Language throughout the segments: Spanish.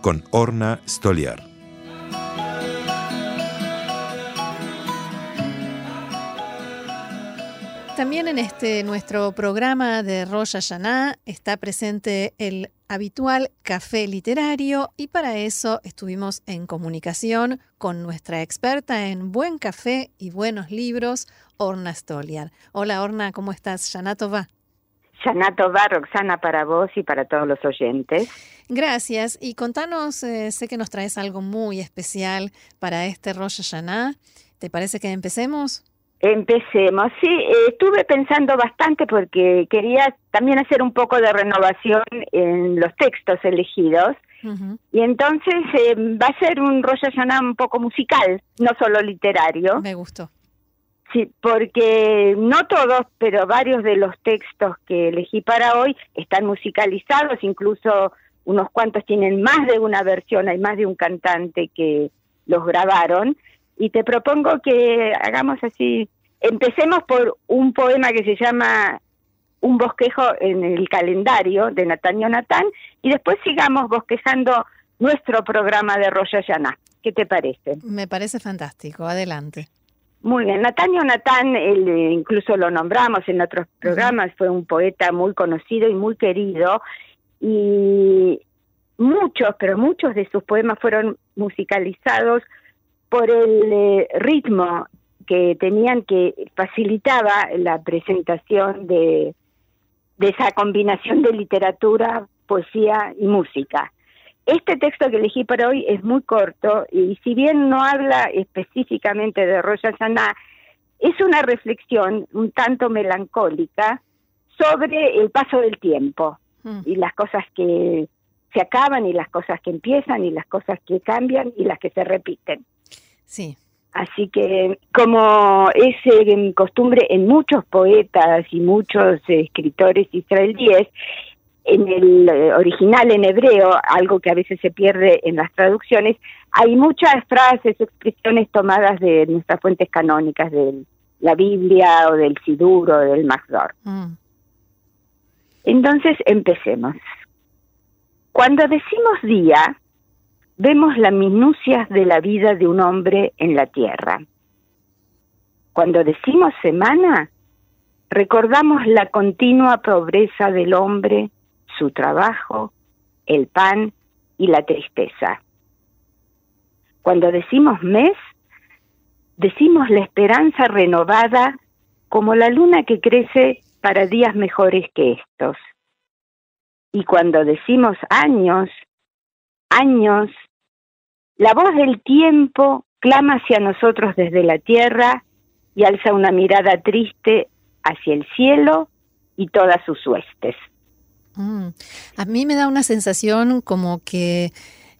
con Orna Stoliar. También en este nuestro programa de Rosh Hashanah está presente el habitual café literario y para eso estuvimos en comunicación con nuestra experta en buen café y buenos libros, Orna Stoliar. Hola Orna, ¿cómo estás? Yanatova. Yanato va, Roxana, para vos y para todos los oyentes. Gracias. Y contanos, eh, sé que nos traes algo muy especial para este Rosh Hashanah. ¿Te parece que empecemos? Empecemos. Sí, eh, estuve pensando bastante porque quería también hacer un poco de renovación en los textos elegidos. Y entonces eh, va a ser un Rosh Hashanah un poco musical, no solo literario. Me gustó. Sí, porque no todos, pero varios de los textos que elegí para hoy están musicalizados, incluso unos cuantos tienen más de una versión, hay más de un cantante que los grabaron. Y te propongo que hagamos así, empecemos por un poema que se llama Un bosquejo en el calendario de Natanio Natán y después sigamos bosquejando nuestro programa de Roya Llaná. ¿Qué te parece? Me parece fantástico, adelante. Muy bien, Natanio Natán, eh, incluso lo nombramos en otros programas, fue un poeta muy conocido y muy querido, y muchos, pero muchos de sus poemas fueron musicalizados por el eh, ritmo que tenían que facilitaba la presentación de, de esa combinación de literatura, poesía y música. Este texto que elegí para hoy es muy corto y si bien no habla específicamente de Rosh Hashanah, es una reflexión un tanto melancólica sobre el paso del tiempo mm. y las cosas que se acaban y las cosas que empiezan y las cosas que cambian y las que se repiten. Sí. Así que como es en costumbre en muchos poetas y muchos escritores israelíes, en el eh, original en hebreo, algo que a veces se pierde en las traducciones, hay muchas frases, expresiones tomadas de nuestras fuentes canónicas, de la Biblia o del Sidur o del Magdor. Mm. Entonces, empecemos. Cuando decimos día, vemos las minucias de la vida de un hombre en la tierra. Cuando decimos semana, recordamos la continua pobreza del hombre su trabajo, el pan y la tristeza. Cuando decimos mes, decimos la esperanza renovada como la luna que crece para días mejores que estos. Y cuando decimos años, años, la voz del tiempo clama hacia nosotros desde la tierra y alza una mirada triste hacia el cielo y todas sus huestes. Mm. A mí me da una sensación como que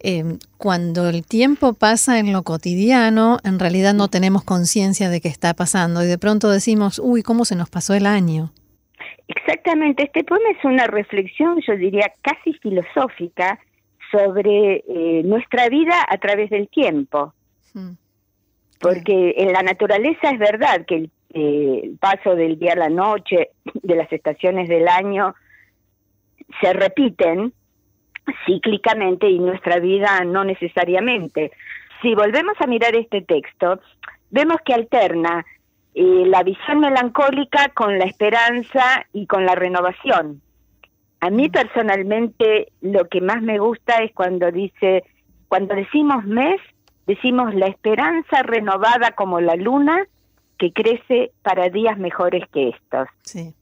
em, cuando el tiempo pasa en lo cotidiano, en realidad no tenemos conciencia de que está pasando y de pronto decimos, uy, ¿cómo se nos pasó el año? Exactamente, este poema es una reflexión, yo diría, casi filosófica sobre eh, nuestra vida a través del tiempo. Mm. Porque en la naturaleza es verdad que eh, el paso del día a la noche, de las estaciones del año, se repiten cíclicamente y nuestra vida no necesariamente. Si volvemos a mirar este texto, vemos que alterna eh, la visión melancólica con la esperanza y con la renovación. A mí personalmente lo que más me gusta es cuando dice, cuando decimos mes, decimos la esperanza renovada como la luna que crece para días mejores que estos. Sí.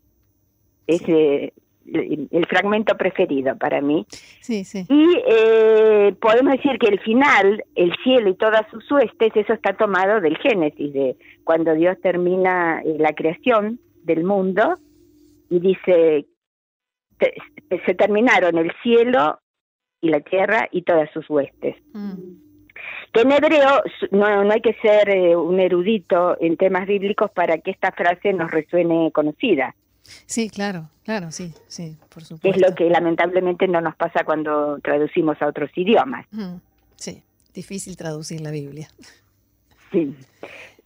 Ese, el fragmento preferido para mí. Sí, sí. Y eh, podemos decir que el final, el cielo y todas sus huestes, eso está tomado del Génesis, de cuando Dios termina eh, la creación del mundo y dice, se terminaron el cielo y la tierra y todas sus huestes. Mm. Que en hebreo no, no hay que ser eh, un erudito en temas bíblicos para que esta frase nos resuene conocida. Sí, claro, claro, sí, sí, por supuesto. Es lo que lamentablemente no nos pasa cuando traducimos a otros idiomas. Sí, difícil traducir la Biblia. Sí.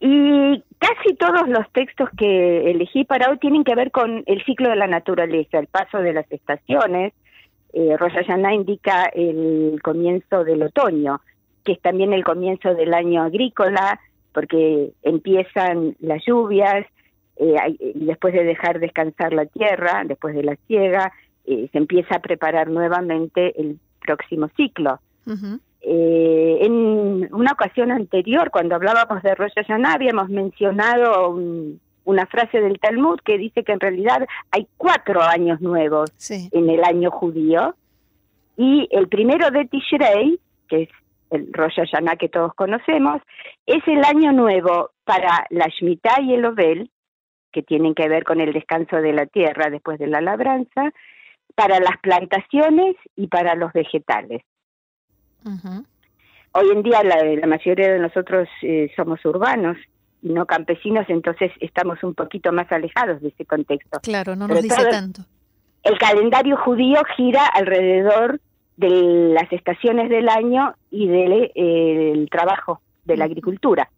Y casi todos los textos que elegí para hoy tienen que ver con el ciclo de la naturaleza, el paso de las estaciones. Eh, Rosh indica el comienzo del otoño, que es también el comienzo del año agrícola, porque empiezan las lluvias, eh, después de dejar descansar la tierra, después de la ciega, eh, se empieza a preparar nuevamente el próximo ciclo. Eh, en una ocasión anterior, cuando hablábamos de Rosh Hashanah, habíamos mencionado una frase del Talmud que dice que en realidad hay cuatro años nuevos en el año judío, y el primero de Tishrei, que es el Rosh Hashanah que todos conocemos, es el año nuevo para la Shemitah y el Obel, que tienen que ver con el descanso de la tierra después de la labranza, para las plantaciones y para los vegetales. Hoy en día la, mayoría de nosotros eh, somos urbanos y no campesinos, entonces estamos un poquito más alejados de ese contexto. Claro, no nos dice tanto. El calendario judío gira alrededor de las estaciones del año y del eh, trabajo, de la agricultura.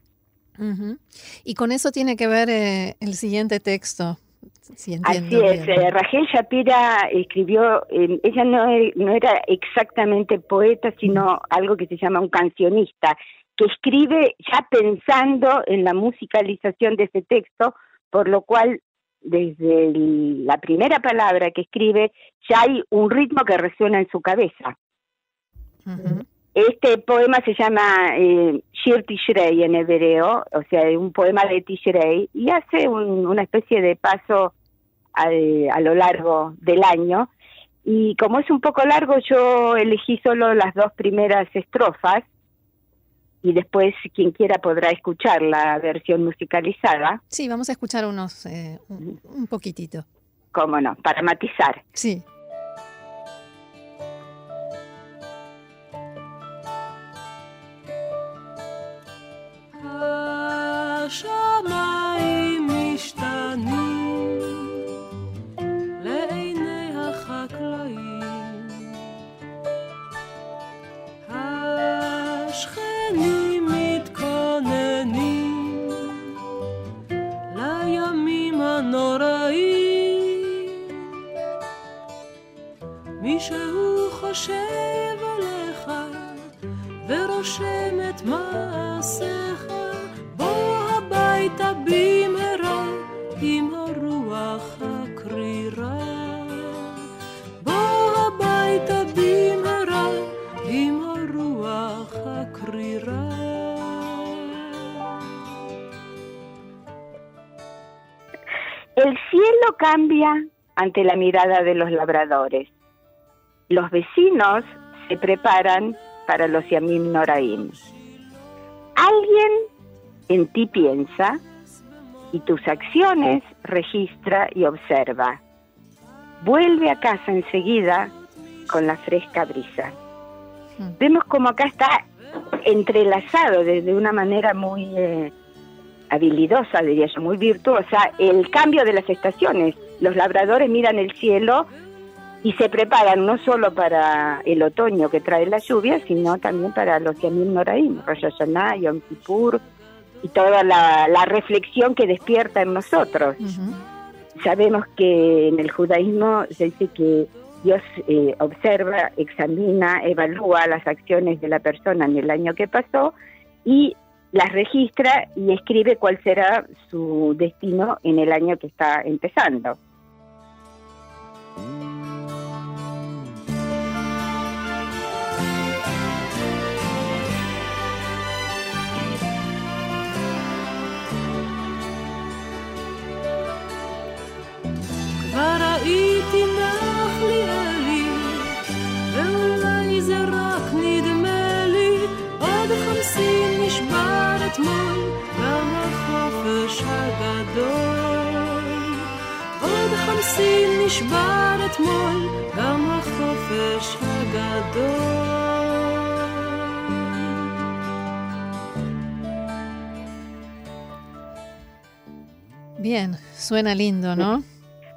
Y con eso tiene que ver eh, el siguiente texto. Así es, eh, Rachel Shapira escribió, ella no, e, no era exactamente poeta, sino algo que se llama un cancionista, que escribe ya pensando en la musicalización de ese texto, por lo cual desde la primera palabra que escribe ya hay un ritmo que resuena en su cabeza. Este poema se llama eh, Shir Tishrei en hebreo, o sea, un poema de Tishrei, y hace una especie de paso a lo largo del año. Y como es un poco largo, yo elegí solo las dos primeras estrofas, y después quien quiera podrá escuchar la versión musicalizada. Sí, vamos a escuchar unos, eh, un, un poquitito. Cómo no, para matizar. Sí. השמיים משתנים לעיני החקלאים. השכנים ante la mirada de los labradores. Los vecinos se preparan para los Yamim Noraim. Alguien en ti piensa y tus acciones registra y observa. Vuelve a casa enseguida con la fresca brisa. Hmm. Vemos como acá está entrelazado de, una manera muy eh, habilidosa, diría yo, muy virtuosa, el cambio de las estaciones. Los labradores miran el cielo y se preparan no solo para el otoño que trae la lluvia, sino también para los Yamim Noraim, Rosh Hashanah, Yom Kippur, y toda la, reflexión que despierta en nosotros. Sabemos que en el judaísmo se dice que Dios eh, observa, examina, evalúa las acciones de la persona en el año que pasó y las registra y escribe cuál será su destino en el año que está empezando. אתמול, גם החופש הגדול. עוד חמסין נשבר אתמול Bien, suena lindo, ¿no?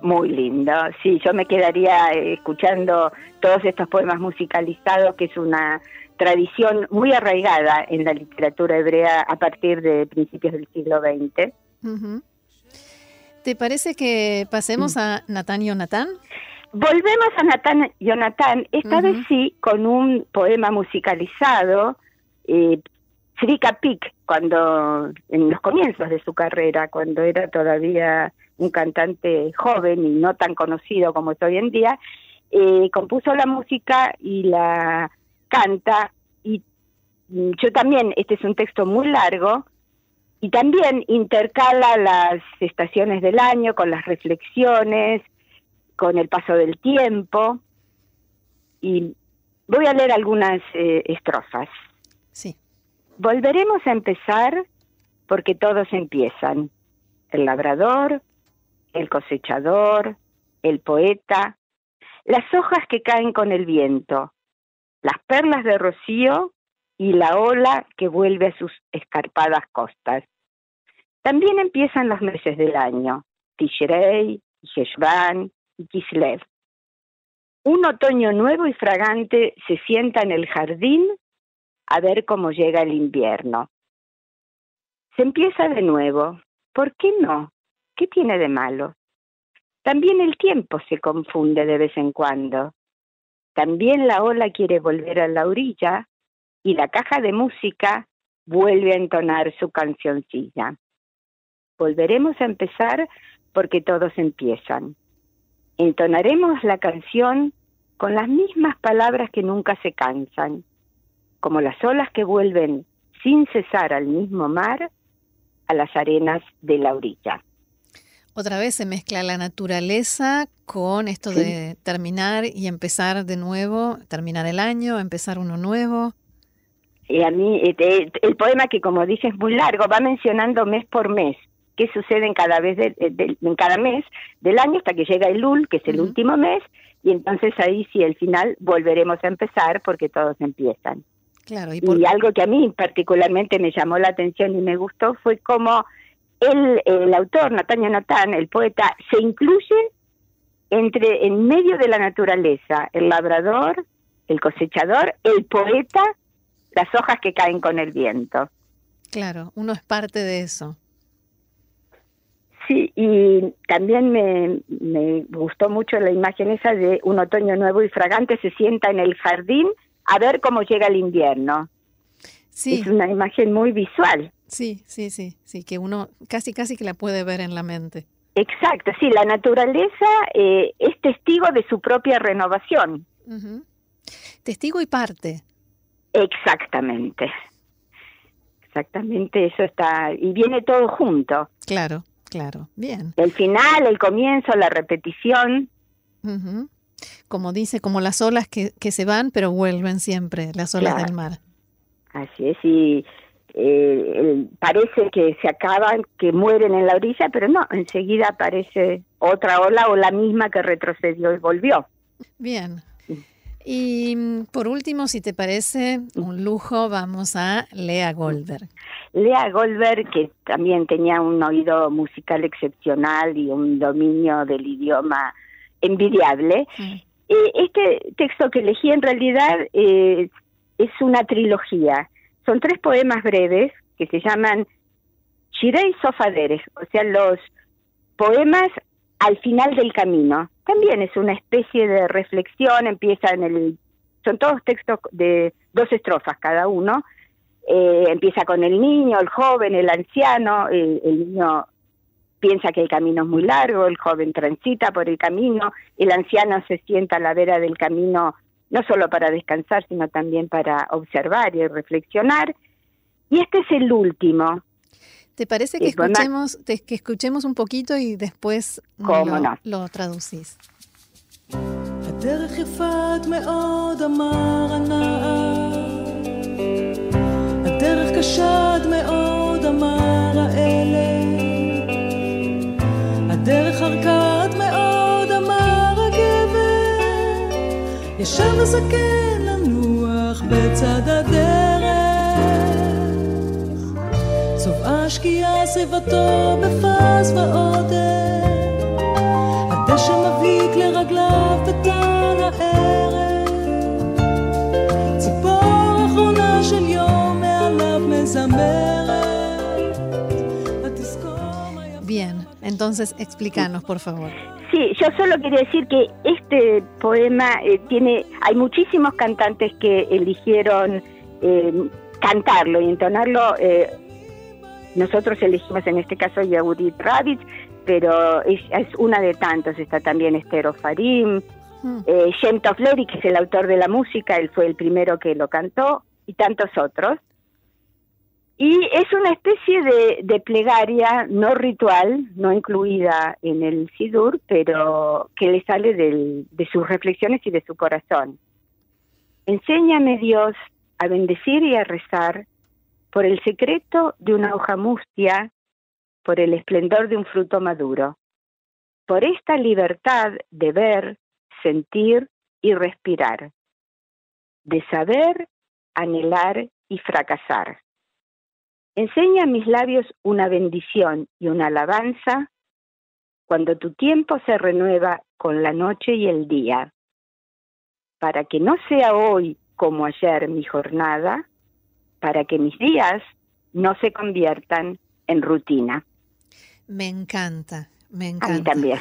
Muy lindo. Sí, yo me quedaría eh, escuchando todos estos poemas musicalizados, que es una tradición muy arraigada en la literatura hebrea a partir de principios del siglo XX. Ujú. ¿Te parece que pasemos a Natán Jonatán? Volvemos a Natán Jonathan, esta vez sí con un poema musicalizado, eh, Srika Pik, cuando en los comienzos de su carrera, cuando era todavía un cantante joven y no tan conocido como es hoy en día, eh, compuso la música y la canta. Y mm, yo también, este es un texto muy largo, y también intercala las estaciones del año con las reflexiones, con el paso del tiempo. Y voy a leer algunas eh, estrofas. Sí. Volveremos a empezar porque todos empiezan. El labrador, el cosechador, el poeta, las hojas que caen con el viento, las perlas de rocío y la ola que vuelve a sus escarpadas costas. También empiezan los meses del año, Tishrei, Heshvan y Kislev. Un otoño nuevo y fragante se sienta en el jardín a ver cómo llega el invierno. Se empieza de nuevo. ¿Por qué no? ¿Qué tiene de malo? También el tiempo se confunde de vez en cuando. También la ola quiere volver a la orilla y la caja de música vuelve a entonar su cancioncilla. Volveremos a empezar porque todos empiezan. Entonaremos la canción con las mismas palabras que nunca se cansan, como las olas que vuelven sin cesar al mismo mar, a las arenas de la orilla. Otra vez se mezcla la naturaleza con esto Sí. de terminar y empezar de nuevo, terminar el año, empezar uno nuevo. Y a mí, eh, eh, el poema que como dije es muy largo, va mencionando mes por mes, qué sucede en cada, vez de- de- en cada mes del año hasta que llega el Lul, que es el último mes, y entonces ahí sí, al final volveremos a empezar porque todos empiezan. Claro, y por, Y algo que a mí particularmente me llamó la atención y me gustó fue cómo el, el autor, Natalia Natán, el poeta, se incluye entre en medio de la naturaleza, el labrador, el cosechador, el poeta, las hojas que caen con el viento. claro, uno es parte de eso. Sí, y también me, me gustó mucho la imagen esa de un otoño nuevo y fragante se sienta en el jardín a ver cómo llega el invierno. Sí, Es una imagen muy visual. sí, sí, sí, sí, que uno casi, casi que la puede ver en la mente. Exacto, sí, la naturaleza eh, es testigo de su propia renovación. Ujú. Testigo y parte. Exactamente. Exactamente, eso está. Y viene todo junto. Claro, claro. Bien. El final, el comienzo, la repetición. Ujú. Como dice, como las olas que, que se van, pero vuelven siempre, las olas Claro. del mar. Así es, y eh, el- parece que se acaban, que mueren en la orilla, pero no, enseguida aparece otra ola o la misma que retrocedió y volvió. Bien. Sí. Y mm, por último, si te parece un lujo, vamos a Lea Goldberg. Lea Goldberg, que también tenía un oído musical excepcional y un dominio del idioma envidiable, Mm. Eh, este texto que elegí en realidad eh, es una trilogía. Son tres poemas breves que se llaman Shirei Sofaderes, o sea, los poemas al final del camino. También es una especie de reflexión, empieza en el... Son todos textos de dos estrofas cada uno. Eh, empieza con el niño, el joven, el anciano, el, el niño piensa que el camino es muy largo, el joven transita por el camino, el anciano se sienta a la vera del camino no solo para descansar, sino también para observar y reflexionar. Y este es el último. ¿Te parece que Sí, bueno. escuchemos, te- que escuchemos un poquito y después ¿Cómo lo, no? lo traducís? הדרך יפת מאוד, אמר הנער. הדרך קשה עד מאוד, אמר האלה. הדרך ארכה עד מאוד, אמר הגבר. ישב הזקן, בצד הדרך. צובעה שקיעה סביבתו בפז ועודף, הדשא מבהיק לרגליו בטל הערב. ציפור אחרונה של יום מעליו מזמרת, ותזכור מה יפה Bien, entonces explícanos, por favor. Sí, yo solo quería decir que este poema eh, tiene, hay muchísimos cantantes que eligieron eh, cantarlo y entonarlo. eh, nosotros elegimos en este caso Yehudit Rabitz, pero es, es una de tantos. Está también Estero Farim, Mm. eh, Shem que es el autor de la música, él fue el primero que lo cantó, y tantos otros. Y es una especie de, de plegaria no ritual, no incluida en el Sidur, pero que le sale del- de sus reflexiones y de su corazón. Enséñame, Dios, a bendecir y a rezar por el secreto de una hoja mustia, por el esplendor de un fruto maduro, por esta libertad de ver, sentir y respirar, de saber, anhelar y fracasar. Enseña a mis labios una bendición y una alabanza cuando tu tiempo se renueva con la noche y el día, para que no sea hoy como ayer mi jornada, para que mis días no se conviertan en rutina. Me encanta, me A encanta. mí también.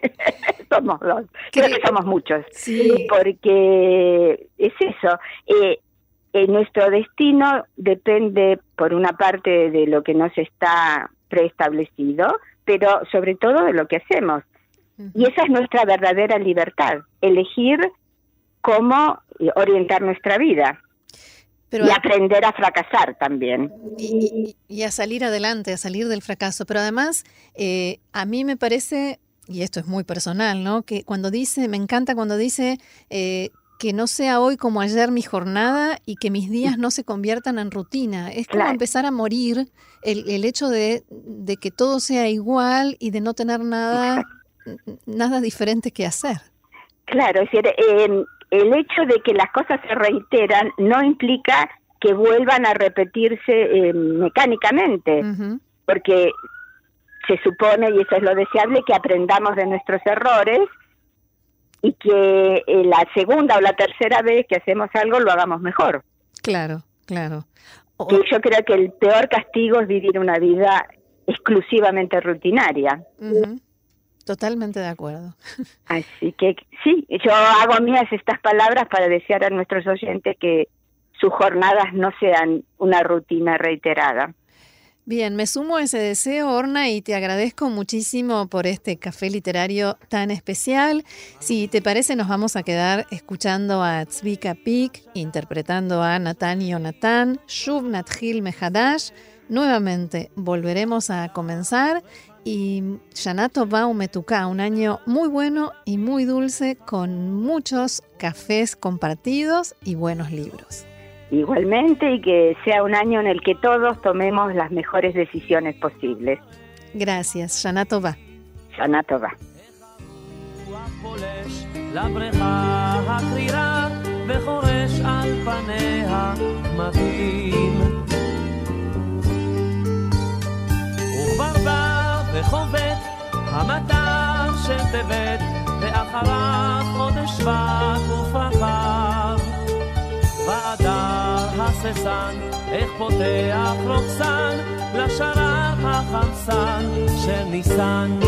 somos dos. Creo Creo- que somos muchos. Sí. Porque es eso. eh, eh, nuestro destino depende, por una parte, de lo que nos está preestablecido, pero sobre todo de lo que hacemos. Y esa es nuestra verdadera libertad, elegir cómo orientar nuestra vida Pero y aprender a fracasar también. y, y- a salir adelante, a salir del fracaso. Pero además, eh, a mí me parece, y esto es muy personal, ¿no? Que cuando dice, me encanta cuando dice eh, que no sea hoy como ayer mi jornada y que mis días no se conviertan en rutina. Es como Claro. empezar a morir el, el hecho de, de que todo sea igual y de no tener nada, nada diferente que hacer. Claro, es decir, eh, el hecho de que las cosas se reiteran no implica que vuelvan a repetirse eh, mecánicamente, porque se supone, y eso es lo deseable, que aprendamos de nuestros errores y que eh, la segunda o la tercera vez que hacemos algo lo hagamos mejor. Claro, claro. O- Que yo creo que el peor castigo es vivir una vida exclusivamente rutinaria. Totalmente de acuerdo. Así que sí, yo hago mías estas palabras para desear a nuestros oyentes que sus jornadas no sean una rutina reiterada. Bien, me sumo a ese deseo, Orna, y te agradezco muchísimo por este café literario tan especial. Si te parece, nos vamos a quedar escuchando a Tzvika Pik, interpretando a Natan y Jonathan, Shuv Nathil Mehadash. Nuevamente volveremos a comenzar y Shanato Baumetuka, un año muy bueno y muy dulce con muchos cafés compartidos y buenos libros. Igualmente y que sea un año en el que todos tomemos las mejores decisiones posibles. Gracias, Shanato Va. Shana Tova. וחובט המטר של טבת ואחריו חודש שבט ופרחיו. באדר הססן איך פותח רוקסן לשרב החמסן של ניסן.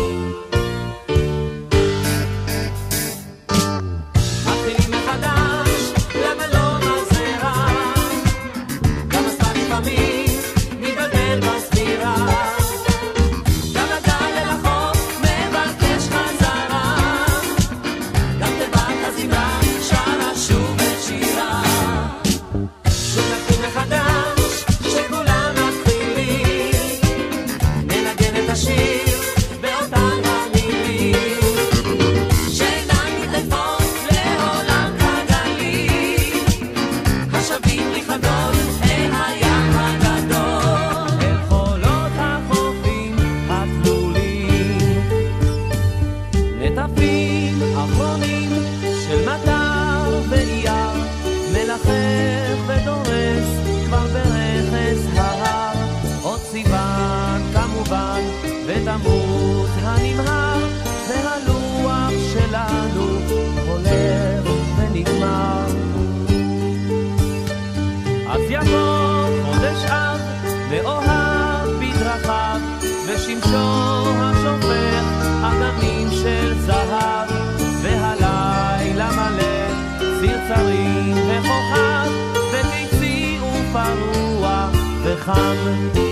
common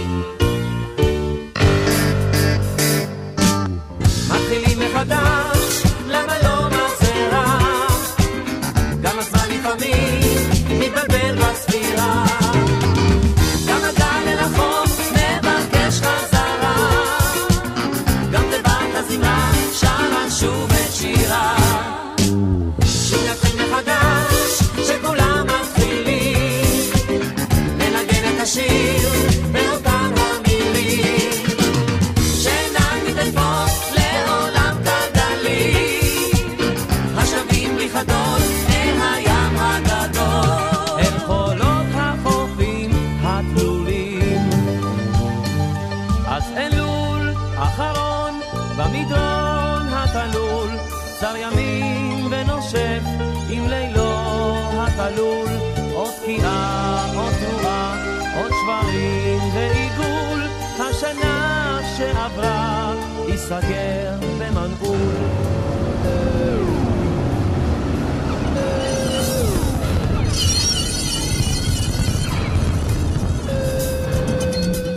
התלול עוד תקיעה, עוד תנועה, עוד שברים ועיגול השנה שעברה ייסגר במנעול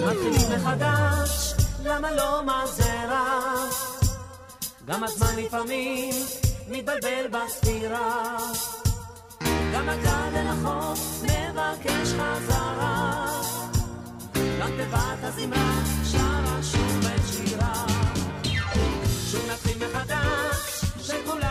מתחילים מחדש, למה לא מה זה רע? גם הזמן לפעמים מתבלבל בספירה. למגל ולחוף, מבקש חזרה. גם בבת הזמרה, שרה שוב את שירה. שוב נתחיל מחדש, שכולם...